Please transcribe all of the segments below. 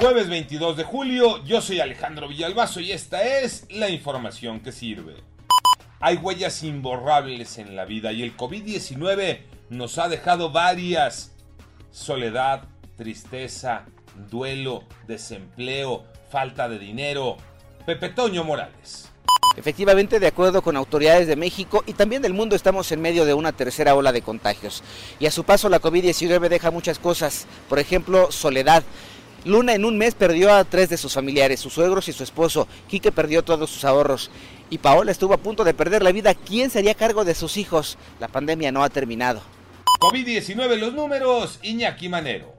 Jueves 22 de julio, yo soy Alejandro Villalbazo y esta es la información que sirve. Hay huellas imborrables en la vida y el COVID-19 nos ha dejado varias. Soledad, tristeza, duelo, desempleo, falta de dinero. Pepe Toño Morales. Efectivamente, de acuerdo con autoridades de México y también del mundo, estamos en medio de una tercera ola de contagios. Y a su paso, la COVID-19 deja muchas cosas. Por ejemplo, soledad. Luna en un mes perdió a tres de sus familiares, sus suegros y su esposo. Quique perdió todos sus ahorros. Y Paola estuvo a punto de perder la vida. ¿Quién sería cargo de sus hijos? La pandemia no ha terminado. COVID-19 los números, Iñaki Manero.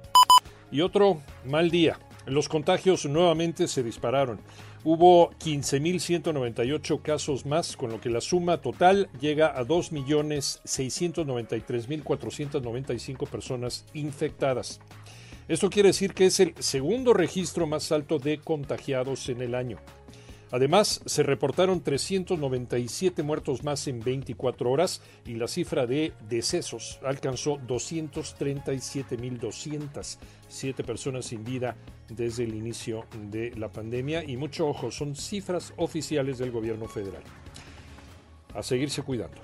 Y otro mal día. Los contagios nuevamente se dispararon. Hubo 15.198 casos más, con lo que la suma total llega a 2.693.495 personas infectadas. Esto quiere decir que es el segundo registro más alto de contagiados en el año. Además, se reportaron 397 muertos más en 24 horas y la cifra de decesos alcanzó 237.207 personas sin vida desde el inicio de la pandemia. Y mucho ojo, son cifras oficiales del gobierno federal. A seguirse cuidando.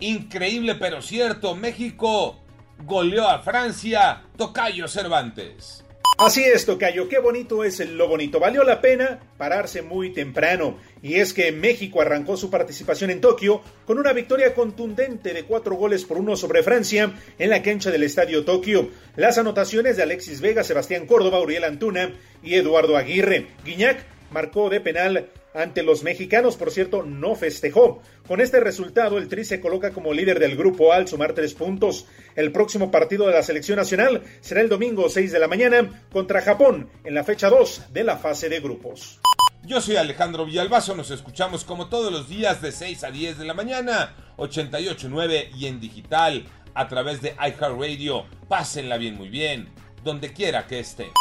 Increíble pero cierto, México goleó a Francia, Tocayo Cervantes. Así es, Tocayo, qué bonito es lo bonito. Valió la pena pararse muy temprano. Y es que México arrancó su participación en Tokio con una victoria contundente de cuatro goles por uno sobre Francia en la cancha del Estadio Tokio. Las anotaciones de Alexis Vega, Sebastián Córdoba, Uriel Antuna y Eduardo Aguirre. Guiñac marcó de penal ante los mexicanos, por cierto, no festejó. Con este resultado, el Tri se coloca como líder del grupo al sumar tres puntos. El próximo partido de la selección nacional será el domingo 6 de la mañana contra Japón en la fecha 2 de la fase de grupos. Yo soy Alejandro Villalbazo, nos escuchamos como todos los días de 6 a 10 de la mañana, 88.9 y en digital a través de iHeartRadio. Pásenla bien, muy bien, donde quiera que esté.